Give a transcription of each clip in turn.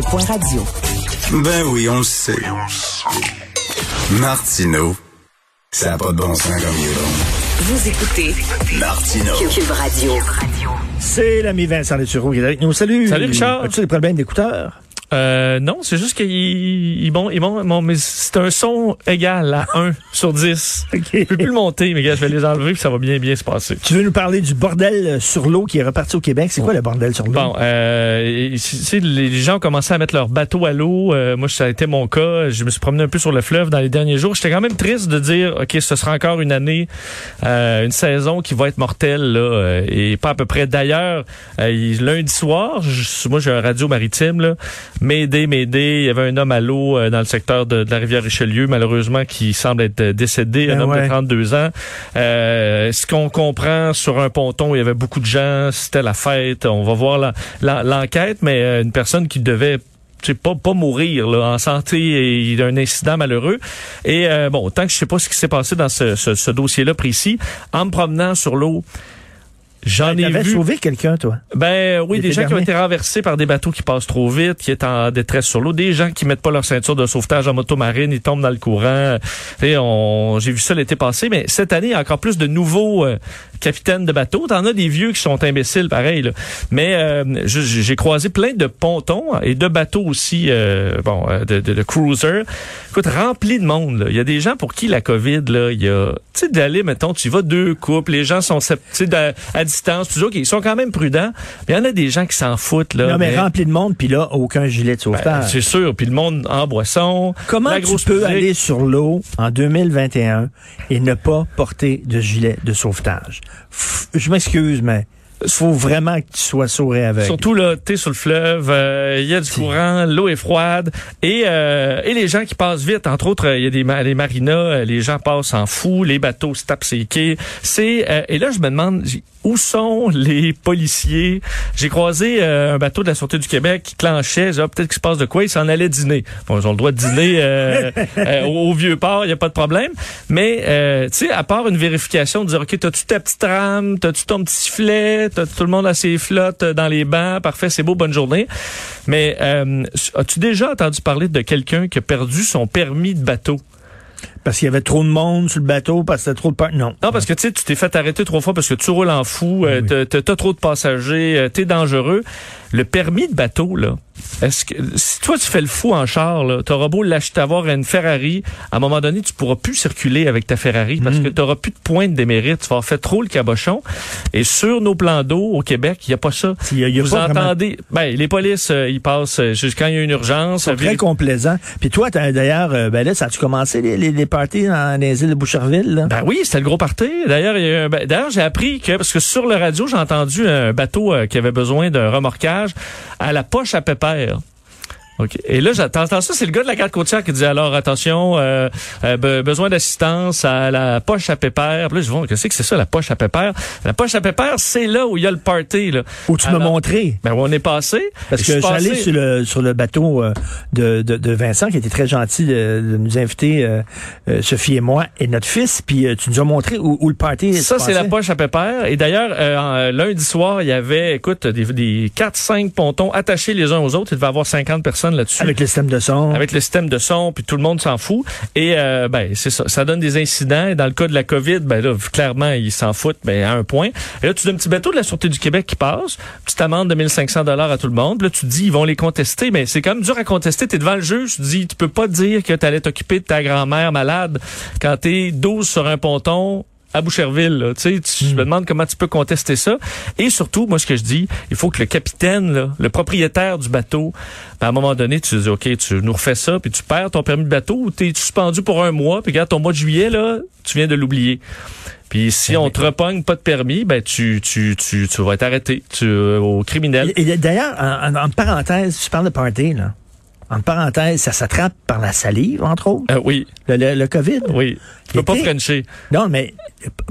Point radio. Ben oui, on le sait. Martineau, ça n'a pas de bon sens comme il est bon. Vous écoutez Martineau. Cube Radio. C'est l'ami Vincent Leturo qui est avec nous. Salut. Salut, Richard. As-tu des problèmes d'écouteurs? Euh, non, c'est juste qu'il il, bon, il bon, bon, mais c'est un son égal à 1 sur 10. OK. Je peux plus le monter, mais gars, je vais les enlever puis ça va bien bien se passer. Tu veux nous parler du bordel sur l'eau qui est reparti au Québec? C'est quoi le bordel sur l'eau? Bon, euh, les gens ont commencé à mettre leur bateau à l'eau. Euh, moi, ça a été mon cas. Je me suis promené un peu sur le fleuve dans les derniers jours. J'étais quand même triste de dire, OK, ce sera encore une année, euh, une saison qui va être mortelle, là, euh, et pas à peu près. D'ailleurs, euh, lundi soir, je- moi, j'ai un radio maritime, là, M'aider, m'aider. Il y avait un homme à l'eau euh, dans le secteur de, de la rivière Richelieu, malheureusement, qui semble être euh, décédé, un Ben homme ouais. de 32 ans. Euh, ce qu'on comprend sur un ponton, il y avait beaucoup de gens, c'était la fête. On va voir l'enquête, mais euh, une personne qui devait sais, pas pas mourir là, en santé et il y a un incident malheureux et euh, bon tant que je sais pas ce qui s'est passé dans ce, ce, ce dossier-là précis en me promenant sur l'eau j'en ai T'avais vu sauvé quelqu'un, toi. ben oui, des gens qui ont été renversés par des bateaux qui passent trop vite, qui est en détresse sur l'eau, des gens qui mettent pas leur ceinture de sauvetage en moto marine, ils tombent dans le courant. Et on, j'ai vu ça l'été passé, mais cette année, il y a encore plus de nouveaux euh, capitaines de bateaux. T'en as des vieux qui sont imbéciles, pareil. Là. Mais euh, j'ai croisé plein de pontons et de bateaux aussi, euh, bon, euh, de, de, de cruisers. Écoute, rempli de monde. là. Il y a des gens pour qui la COVID, là, il y a, tu sais, d'aller, mettons, tu y vas deux couples, les gens sont, tu sais, à distance, tu dis, OK, ils sont quand même prudents. Mais il y en a des gens qui s'en foutent, là. non, mais mais- rempli de monde, puis là, aucun gilet de ben, sauvetage. c'est sûr. Puis le monde en boisson. Comment la tu peux musique. aller sur l'eau en 2021 et ne pas porter de gilet de sauvetage? F- je m'excuse, mais faut vraiment que tu sois sourd et aveugle. Surtout là, t'es sur le fleuve, euh, il y a du courant, l'eau est froide et euh, et les gens qui passent vite. Entre autres, euh, il y a des les marinas, les gens passent en fou, les bateaux se tapent ses quais. C'est euh, et là je me demande où sont les policiers? J'ai croisé euh, un bateau de la sûreté du Québec qui clenchait. J'ai Ah, peut-être qu'il se passe de quoi. Ils s'en allaient dîner. Bon, ils ont le droit de dîner euh, euh, au, au vieux port, il y a pas de problème. Mais euh, tu sais, à part une vérification de dire ok, t'as-tu ta petite rame, t'as-tu ton petit sifflet, t'as tout le monde a ses flottes dans les bancs, parfait, c'est beau, bonne journée. Mais euh, as-tu déjà entendu parler de quelqu'un qui a perdu son permis de bateau? Parce qu'il y avait trop de monde sur le bateau, parce que c'était trop de... Non. Non, parce que tu sais, tu t'es fait arrêter trois fois parce que tu roules en fou, euh, t'as trop de passagers, euh, t'es dangereux. Le permis de bateau, là, est-ce que si toi tu fais le fou en char, là, t'auras beau l'acheter avoir une Ferrari, à un moment donné, tu pourras plus circuler avec ta Ferrari parce que t'auras plus de points de démérite. Tu vas avoir fait trop le cabochon. Et sur nos plans d'eau au Québec, il y a pas ça. Il y a- il y a Vous pas vraiment- entendez, ben les polices, euh, ils passent euh, jusqu'à quand il y a une urgence. C'est très vérif- complaisant. Puis toi, t'as- d'ailleurs, euh, ben là, ça a-tu commencé les, les, les parties dans les îles de Boucherville? Là? Ben oui, c'était le gros party. D'ailleurs, il y a eu un ba- d'ailleurs, j'ai appris que parce que sur le radio, j'ai entendu un bateau euh, qui avait besoin d'un remorquage à la poche à pépère. OK. Et là, j'entends ça, c'est le gars de la garde côtière qui dit alors attention, euh, euh, be- besoin d'assistance à la poche à pépère. Puis là, je vois qu'est-ce que c'est ça la poche à pépère? La poche à pépère, c'est là où il y a le party là. Où tu m'as montré. Ben on est passé Parce que j'allais sur le sur le bateau euh, de, de, de Vincent, qui était très gentil de, de nous inviter, euh, euh, Sophie et moi, et notre fils, puis euh, tu nous as montré où, où le party Ça, se c'est la poche à pépère. Et d'ailleurs, euh, lundi soir, il y avait, écoute, des, des 4-5 pontons attachés les uns aux autres. Il devait avoir 50 personnes là-dessus. Avec le système de son. Avec le système de son, puis tout le monde s'en fout. Et euh, ben c'est ça, ça donne des incidents. Et dans le cas de la COVID, ben là, clairement, ils s'en foutent, ben à un point. Et là, tu as un petit bateau de la Sûreté du Québec qui passe, petite amende de 1500 dollars à tout le monde. Puis là, tu te dis, ils vont les contester, mais c'est quand même dur à contester. T'es devant le juge, tu te dis, tu peux pas dire que t'allais t'occuper de ta grand-mère malade quand t'es 12 sur un ponton à Boucherville. Là. Tu sais, tu- je me demande comment tu peux contester ça. Et surtout, moi, ce que je dis, il faut que le capitaine, là, le propriétaire du bateau, ben, à un moment donné, tu dis, OK, tu nous refais ça, puis tu perds ton permis de bateau ou tu es suspendu pour un mois, puis regarde, ton mois de juillet, là, tu viens de l'oublier. Puis si on te repogne pas de permis, ben tu tu tu, tu vas être arrêté tu, euh, au criminel. Et, et d'ailleurs, en, en- en parenthèse, tu parles de party, là. En parenthèse, ça s'attrape par la salive, entre autres, Euh, oui, le, le- le COVID. oui. Tu peux pas frencher. Non, mais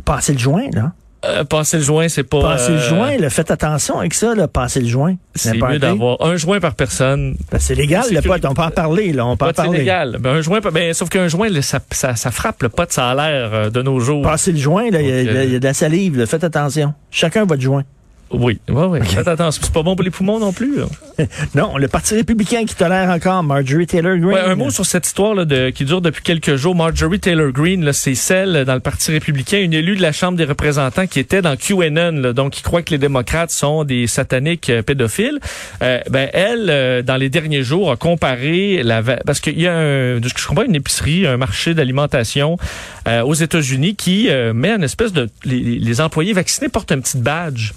passer le joint, là. Euh, passer le joint, c'est pas... Passer le euh, joint, là, faites attention avec ça, là, passer le joint. C'est mieux d'avoir un joint par personne. Ben, c'est légal, le pot, que- on peut en parler, là, on peut en Pas c'est parler. légal. Ben, un joint, ben, sauf qu'un joint, là, ça, ça, ça frappe le pot, ça a l'air de nos jours. Passer le joint, là, il y, a- Donc, il y a de la salive, là, faites attention. Chacun votre joint. Oui, oui, oui. Faites attention, c'est pas bon pour les poumons non plus. Non, le Parti républicain qui tolère encore Marjorie Taylor Greene. Ouais, un mot sur cette histoire là, de, qui dure depuis quelques jours. Marjorie Taylor Greene, c'est celle dans le Parti républicain, une élue de la Chambre des représentants qui était dans QAnon, là, donc qui croit que les démocrates sont des sataniques euh, pédophiles. Euh, ben elle, euh, dans les derniers jours, a comparé la parce qu'il y a un, je comprends une épicerie, un marché d'alimentation euh, aux États-Unis qui euh, met une espèce de les, les employés vaccinés portent un petit badge.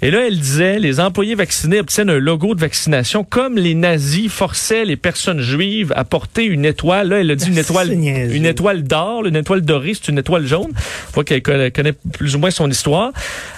Et là, elle disait, les employés vaccinés obtiennent un logo de vaccination comme les nazis forçaient les personnes juives à porter une étoile. Là, elle a dit une étoile, C'est niaiseux. une étoile d'or, une étoile dorée, c'est une étoile jaune. On voit qu'elle connaît plus ou moins son histoire.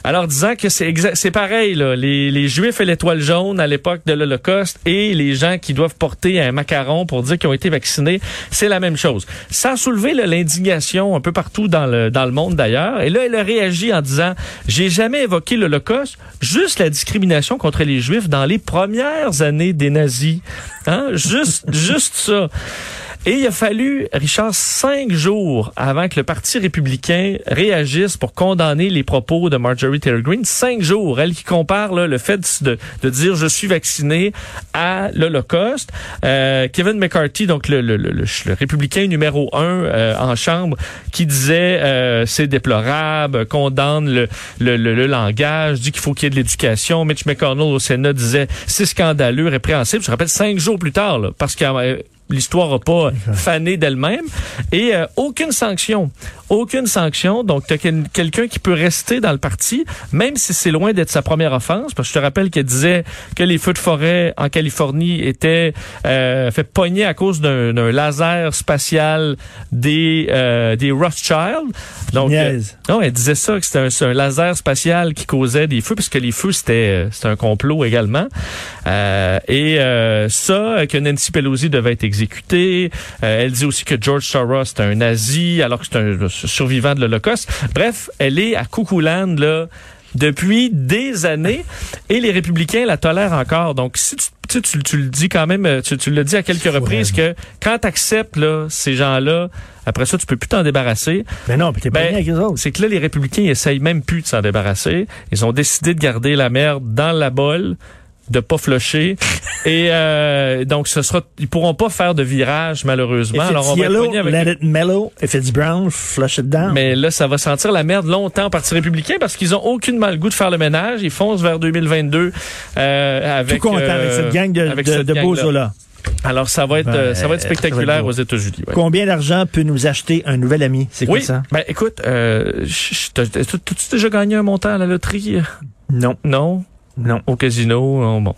Alors, disant que c'est exact, c'est pareil, là. Les, les juifs et l'étoile jaune à l'époque de l'Holocauste et les gens qui doivent porter un macaron pour dire qu'ils ont été vaccinés, c'est la même chose. Ça a soulevé l'indignation un peu partout dans le, dans le monde d'ailleurs. Et là, elle a réagi en disant, j'ai jamais évoqué l'Holocauste, juste la discrimination contre les Juifs dans les premières années des nazis. Hein? Juste, juste ça. Et il a fallu, Richard, cinq jours avant que le Parti républicain réagisse pour condamner les propos de Marjorie Taylor Greene. Cinq jours, elle qui compare là, le fait de, de dire je suis vacciné à l'Holocauste. Euh, Kevin McCarthy, donc le, le, le, le- républicain numéro un euh, en Chambre, qui disait euh, c'est déplorable, condamne le langage, dit qu'il faut qu'il y ait de l'éducation. Mitch McConnell au Sénat disait c'est scandaleux, répréhensible. Je rappelle cinq jours plus tard, là, parce que euh, l'histoire n'a pas fané d'elle-même et euh, aucune sanction, aucune sanction. Donc t'as quel- quelqu'un qui peut rester dans le parti, même si c'est loin d'être sa première offense. Parce que je te rappelle qu'elle disait que les feux de forêt en Californie étaient euh, fait pogner à cause d'un d'un laser spatial des euh, des Rothschild. Donc euh, non, elle disait ça que c'était un, laser spatial qui causait des feux, puisque les feux c'était euh, c'était un complot également. Euh, et euh, ça, que Nancy Pelosi devait être Euh, elle dit aussi que George Soros c'est un nazi, alors que c'est un survivant de l'Holocauste. Bref, elle est à Cuckooland là depuis des années et les républicains la tolèrent encore. Donc si tu tu, sais, tu, tu le dis quand même, tu, tu l'as dit à quelques reprises que quand tu acceptes là, ces gens-là, après ça, tu peux plus t'en débarrasser. Mais non, t'es pas Ben, bien avec les autres. C'est que là, les républicains, ils essayent même plus de s'en débarrasser. Ils ont décidé de garder la merde dans la bolle de pas flusher et euh, donc ce sera ils pourront pas faire de virage malheureusement If alors on va être yellow, pogné avec let it mellow. If it's brown, flush it down. mais là, ça va sentir la merde longtemps au Parti républicain parce qu'ils ont aucune mal goût de faire le ménage. Ils foncent vers 2022 euh, avec Tout content avec euh, cette gang de, avec de, de gang-là. bozo-là. Alors ça va être Ben, euh, ça va être ça va spectaculaire être beau. aux États-Unis. ouais. Combien d'argent peut nous acheter un nouvel ami? C'est quoi Oui, ça? ben écoute, euh, t'as-tu déjà gagné un montant à la loterie? Non, Non, non, au casino, non, bon.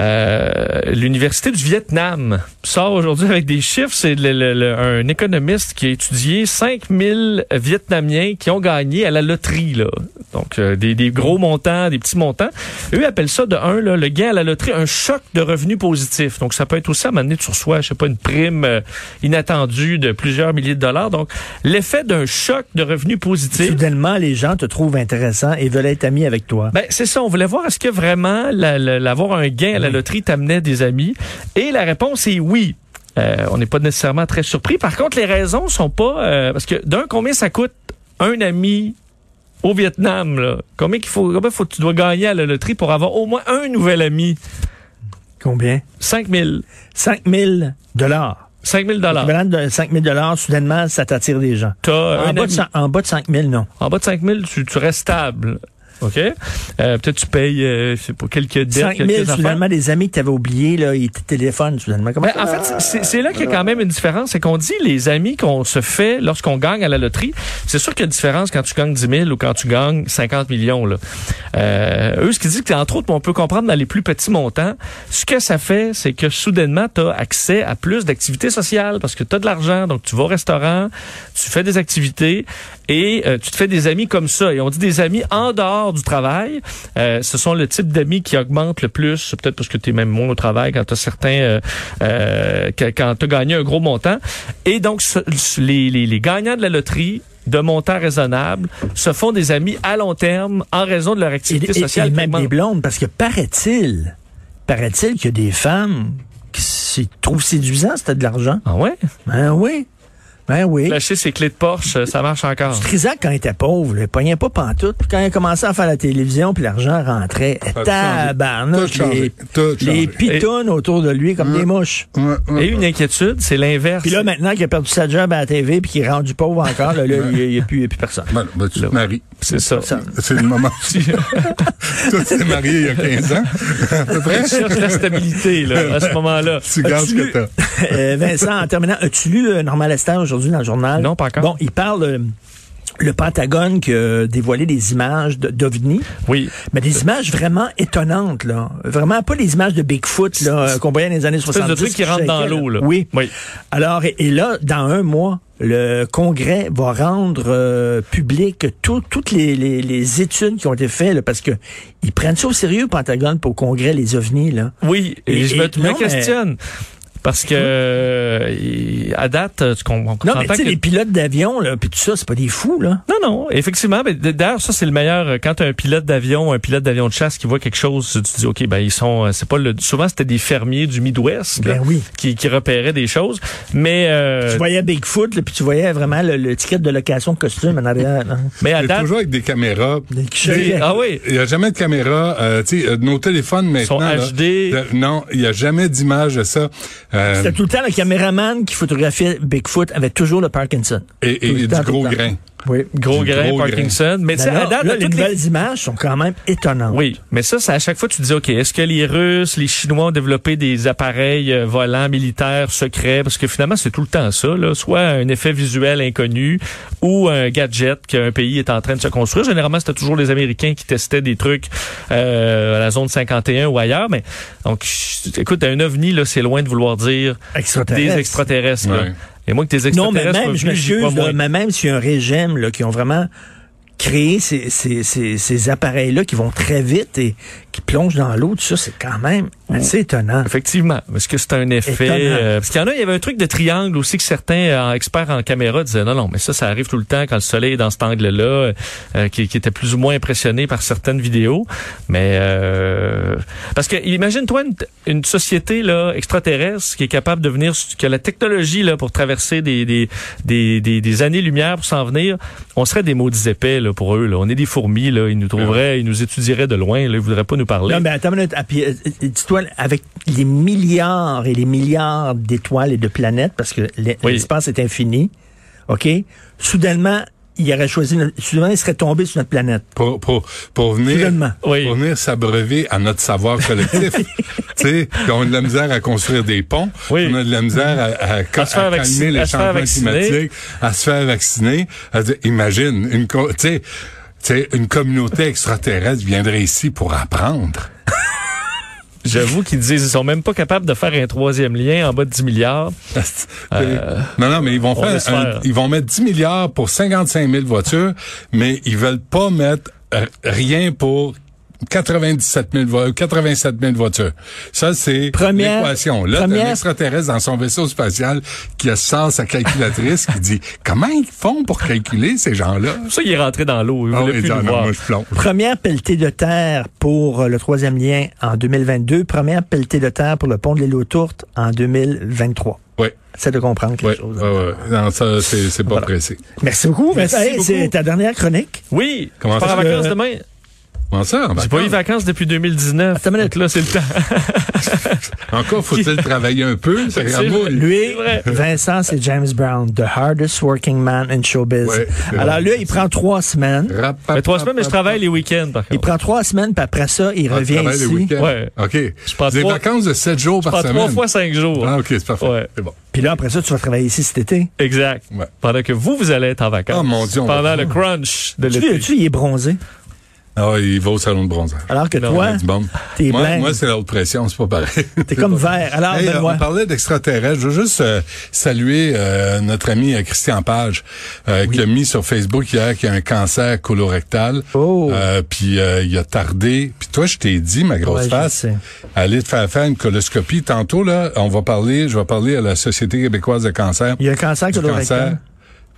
Euh, L'Université du Vietnam sort aujourd'hui avec des chiffres. C'est le- le- le- un économiste qui a étudié 5000 Vietnamiens qui ont gagné à la loterie. Là. Donc, euh, des, des gros montants, des petits montants. Eux appellent ça, de un, là, le gain à la loterie, un choc de revenus positif. Donc, ça peut être aussi à donné, tu reçois, je sais pas, une prime euh, inattendue de plusieurs milliers de dollars. Donc, l'effet d'un choc de revenus positifs. Soudainement, les gens te trouvent intéressant et veulent être amis avec toi. Ben, c'est ça. On voulait est-ce que vraiment la- la- l'avoir un gain à la loterie t'amenait des amis? Et la réponse est oui. Euh, on n'est pas nécessairement très surpris. Par contre, les raisons sont pas euh, parce que d'un combien ça coûte un ami au Vietnam là? Combien qu'il faut combien faut tu dois gagner à la loterie pour avoir au moins un nouvel ami? Combien? 5 000 5 000 dollars. 5 000 dollars. L'équivalent de 5 000 dollars, soudainement, ça t'attire des gens. En bas, de, ami. cin- en bas de 5 000, non. En bas de 5 000, tu, tu restes stable. OK? Euh, Peut-être tu payes, euh, pas, quelques dettes, 5 000, quelques soudainement, des amis que tu avais oubliés, là, ils te téléphonent, soudainement. Comment Ben, en fait, c'est- c'est là qu'il y a quand même une différence. C'est qu'on dit les amis qu'on se fait lorsqu'on gagne à la loterie. C'est sûr qu'il y a une différence quand tu gagnes 10 000 ou quand tu gagnes 50 millions. Là. Euh, eux, ce qu'ils disent, que entre autres, on peut comprendre dans les plus petits montants, ce que ça fait, c'est que soudainement, tu as accès à plus d'activités sociales parce que tu as de l'argent. Donc, tu vas au restaurant, tu fais des activités et euh, tu te fais des amis comme ça. Et on dit des amis en dehors hors du travail. Euh, ce sont le type d'amis qui augmente le plus, peut-être parce que tu es même moins au travail quand tu as certains, euh, quand tu as gagné un gros montant. Et donc, ce- les, les, les gagnants de la loterie de montants raisonnables se font des amis à long terme en raison de leur activité et- sociale. et même des blondes, parce que paraît-il, paraît-il qu'il y a des femmes qui trouvent séduisant, c'était de l'argent. Ah ouais? Ben oui. Ben oui. Lâcher ses clés de Porsche, ça marche encore. Trisac, quand il était pauvre, il pognait pas pantoute. Puis quand il a commencé à faire la télévision, puis l'argent rentrait, tabarnouche, les, les pitounes autour de lui comme des mouches. Ouais, ouais. Et une inquiétude, c'est l'inverse. Puis là, maintenant qu'il a perdu sa job à la TV, puis qu'il est rendu pauvre encore, là, là, il n'y a, plus il y a plus personne. Ben, ben, tu te maries. c'est ça. C'est le moment. Toi, tu t'es marié il y a 15 ans, à peu près. Tu cherches la stabilité là, à ce moment-là. Tu gardes ce que t'as. Euh, Vincent, en terminant, as-tu lu euh, Normal Esther aujourd'hui? Dans le journal? Non, pas encore. Bon, il parle... euh, le Pentagone qui a dévoilé des images d'OVNI, Oui. mais des images vraiment étonnantes, là. Vraiment pas les images de Bigfoot là, qu'on voyait dans les années Espèce 70. de truc qui rentre dans l'eau là. Oui. Oui. Alors, et, et là, dans un mois, le Congrès va rendre euh, public tout- toutes les, les- les études qui ont été faites, là, parce que ils prennent ça au sérieux, Pentagone, pour au Congrès, les ovnis, là. Oui, et, Et- je me, et- me non, mais- questionne. Parce que euh, à date, tu com- on Non, mais tu sais, que- les pilotes d'avion, là, puis tout ça, c'est pas des fous, là. Non, non, effectivement. Mais d'ailleurs, ça, c'est le meilleur. Quand un pilote d'avion, un pilote d'avion de chasse qui voit quelque chose, tu dis, OK, ben, ils sont, euh, c'est pas le, souvent, c'était des fermiers du Midwest, là, Ben oui. qui, qui repéraient des choses. Mais, euh, Tu voyais Bigfoot, là, puis tu voyais vraiment le, le ticket de location de costume en arrière. là. mais à date, toujours avec des caméras. Des ah oui. Il n'y a jamais de caméra. Euh, tu sais, euh, nos téléphones maintenant. sont là, HD. non, il n'y a jamais d'image de ça. Euh, C'était tout le temps le caméraman qui photographiait Bigfoot avait toujours le Parkinson. et temps, du gros grain. Oui. Gros Du grain, gros Parkinson. Mais tu sais, Mais à là, date, là, les toutes les- nouvelles images sont quand même étonnantes. Oui, mais ça, ça, à chaque fois, tu te dis, OK, est-ce que les Russes, les Chinois ont développé des appareils euh, volants militaires secrets? Parce que finalement, c'est tout le temps ça, là. Soit un effet visuel inconnu ou un gadget qu'un pays est en train de se construire. Généralement, c'était toujours les Américains qui testaient des trucs euh, à la zone 51 ou ailleurs. Mais donc, écoute, un ovni, là, c'est loin de vouloir dire Extraterrestres. des extraterrestres. Ouais. Et moi, que tes Non, mais extraterrestres même, je m'excuse, mais même s'il y a un régime là, qui ont vraiment créé ces, ces, ces, ces appareils-là qui vont très vite et qui plongent dans l'eau, tout ça, c'est quand même assez étonnant. Effectivement. Est-ce que c'est un effet? Euh, parce qu'il y en a, il y avait un truc de triangle aussi que certains euh, experts en caméra disaient non, non, mais ça, ça arrive tout le temps quand le soleil est dans cet angle-là, euh, qui, qui était plus ou moins impressionné par certaines vidéos. Mais euh, parce que imagine-toi une, une société là extraterrestre qui est capable de venir, qui a la technologie là pour traverser des des des, des, des années-lumière pour s'en venir. On serait des maudits épais là pour eux. Là. On est des fourmis là. Ils nous trouveraient, ils nous étudieraient de loin. Là. Ils voudraient pas nous parler. Non, mais attends une minute. Ah, euh, euh, dis-toi, avec les milliards et les milliards d'étoiles et de planètes, parce que Oui. l'espace est infini, OK? Soudainement, il aurait choisi, notre- soudainement, il serait tombé sur notre planète. Pour, pour, pour venir. Oui. pour venir s'abreuver à notre savoir collectif. tu sais, on a de la misère à construire des ponts. Oui. On a de la misère à, à, À se faire à vacci- calmer à les se faire changements vacciner. climatiques, à se faire vacciner. À dire, imagine, une, tu sais, une communauté extraterrestre viendrait ici pour apprendre. J'avoue qu'ils disent ils sont même pas capables de faire un troisième lien en bas de 10 milliards. non, non, mais ils vont on faire, un- ils vont mettre 10 milliards pour 55 000 voitures, mais ils veulent pas mettre euh, rien pour 97 000, vo- 87 000 voitures. Ça, c'est Première- l'équation. Là, t'as première- un extraterrestre dans son vaisseau spatial qui a sort sa calculatrice qui dit comment ils font pour calculer ces gens-là? Pour ça, il est rentré dans l'eau. Il Ah oui, nous Ah non, voir. moi, je plonge. Première pelletée de terre pour euh, le troisième lien en 2022. Première pelletée de terre pour le pont de l'île aux Tourtes en 2023. Oui, C'est de comprendre quelque oui, chose. ouais, ouais. Non, ça, c'est pas Voilà. pressé. Merci beaucoup. Merci. C'est ta dernière chronique. Oui, Comment je pars en vacances Euh, demain? Comment ça? J'ai pas eu vacances? vacances depuis 2019. Attends une minute. Donc là, c'est le temps. Encore faut-il travailler un peu? C'est C'est vraiment- vrai. Lui, vrai. Vincent, c'est James Brown, the hardest working man in showbiz. Ouais, Alors là, il prend trois semaines. Rap, Mais trois semaines, mais je rap, travaille les week-ends, par Il prend trois semaines, puis après ça, il Ah, tu revient les ici. week-ends? Ouais. OK. prends Des trois- vacances de 7 jours Je par semaine. trois fois cinq jours. Ah, OK, c'est parfait. Ouais. C'est bon. Puis là, après ça, tu vas travailler ici cet été. Exact. Ouais. Pendant que vous, vous allez être en vacances. Oh, mon Dieu, Pendant le crunch de Tu l'été. tu il est bronzé? Ah, il va au salon de bronzage. Alors que Non, toi, t'es moi, moi c'est la haute pression, c'est pas pareil. T'es comme vert. Alors, Hey, on parlait d'extraterrestres. Je veux juste euh, saluer euh, notre ami euh, Christian Page euh, qui a mis sur Facebook hier qu'il y a un cancer colorectal. Oh. Euh, puis euh, il a tardé. Puis toi, je t'ai dit, ma grosse Ouais, face, aller te faire faire une coloscopie. Tantôt, là, on va parler, je vais parler à la Société québécoise de cancer. Il y a un cancer colorectal.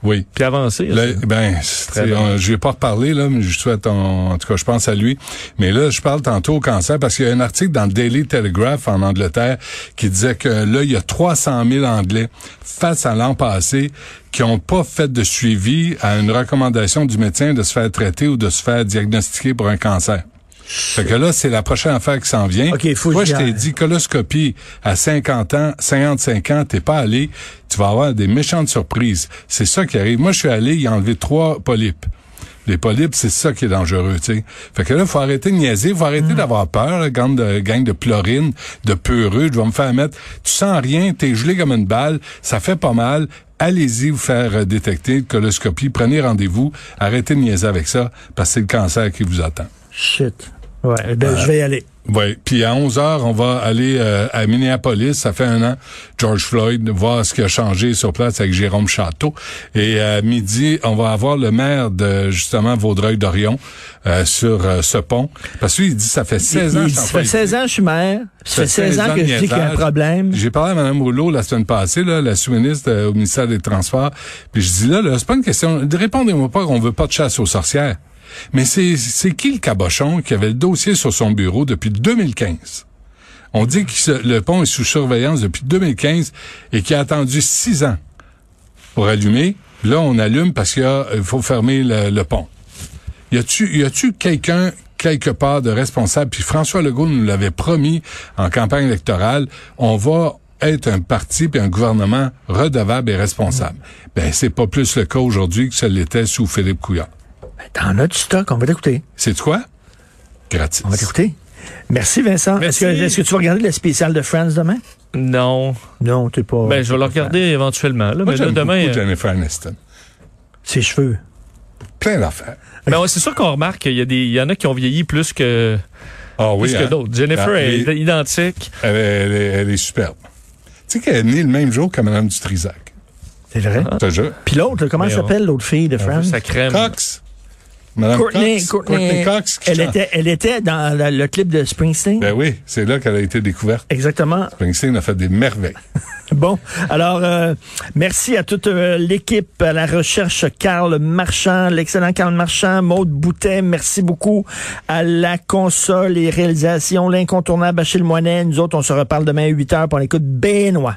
Oui. Puis avancé. Là, ben, je vais pas reparler là, mais je souhaite, en, en tout cas, je pense à lui. Mais là, je parle tantôt au cancer parce qu'il y a un article dans le Daily Telegraph en Angleterre qui disait que là, il y a 300 000 Anglais face à l'an passé qui ont pas fait de suivi à une recommandation du médecin de se faire traiter ou de se faire diagnostiquer pour un cancer. Fait que là, c'est la prochaine affaire qui s'en vient. OK, faut Moi, je t'ai dit coloscopie à 50 ans, 55 ans, t'es pas allé, tu vas avoir des méchantes surprises. C'est ça qui arrive. Moi, je suis allé, a enlevé trois polypes. Les polypes, c'est ça qui est dangereux, tu sais. Fait que là, faut arrêter de niaiser, faut arrêter Hmm. d'avoir peur, là, gang de, gang de plorine, de peureux, je vais me faire mettre. Tu sens rien, t'es gelé comme une balle, ça fait pas mal. Allez-y vous faire euh, détecter une coloscopie, prenez rendez-vous, arrêtez de niaiser avec ça, parce que c'est le cancer qui vous attend. Shit. Ouais, ben, je vais y aller. Oui, puis à 11 heures, on va aller euh, à Minneapolis. Ça fait un an, George Floyd, voir ce qui a changé sur place avec Jérôme Château. Et à midi, on va avoir le maire de justement Vaudreuil-Dorion euh, sur euh, ce pont. Parce que lui, il dit ça fait 16 ans Il- que il- je Ça fait fais 16 ans que je suis maire. Ça fait 16 ans que je dis qu'il y a un problème. J'ai parlé à Mme Rouleau la semaine passée, là, la sous-ministre euh, au ministère des Transports. Puis je dis là, là c'est pas une question. Répondez-moi pas qu'on veut pas de chasse aux sorcières. Mais c'est qui le cabochon qui avait le dossier sur son bureau depuis 2015? On dit que le pont est sous surveillance depuis 2015 et qu'il a attendu six ans pour allumer. Là, on allume parce qu'il il faut fermer le, pont. Y a-tu, quelqu'un quelque part de responsable? Puis François Legault nous l'avait promis en campagne électorale. On va être un parti puis un gouvernement redevable et responsable. Ben, c'est pas plus le cas aujourd'hui que ce l'était sous Philippe Couillard. T'en as du stock, on va t'écouter. C'est quoi? Gratis. On va t'écouter. Merci Vincent. Est-ce que, que tu vas regarder le spécial de Friends demain? Non. Non, t'es pas. Ben, je vais le regarder éventuellement. Là, Moi, mais là, j'aime demain. euh, Jennifer Aniston. Ses cheveux. Plein d'affaires. ben, c'est sûr qu'on remarque qu'il y, a des- il y en a qui ont vieilli plus que, Ah oui, plus hein? que d'autres. Jennifer Ah, est les- identique. Elle, est- elle est, elle est superbe. Tu sais qu'elle est née le même jour que Mme Dutrisac. C'est vrai? Je te jure. Puis l'autre, comment on- s'appelle, l'autre fille de Friends? sa crème. Cox. Madame Courtney, Cox? Courtney, Cox. qui elle chante. était, elle était dans la- le clip de Springsteen. Ben oui, c'est là qu'elle a été découverte. Exactement. Springsteen a fait des merveilles. Bon, alors euh, merci à toute euh, l'équipe, à la recherche Carl Marchand, l'excellent Carl Marchand, Maude Boutet, merci beaucoup à la console et réalisation, l'incontournable Achille Moinet. Nous autres, on se reparle demain à 8 heures pour l'écoute Benoît.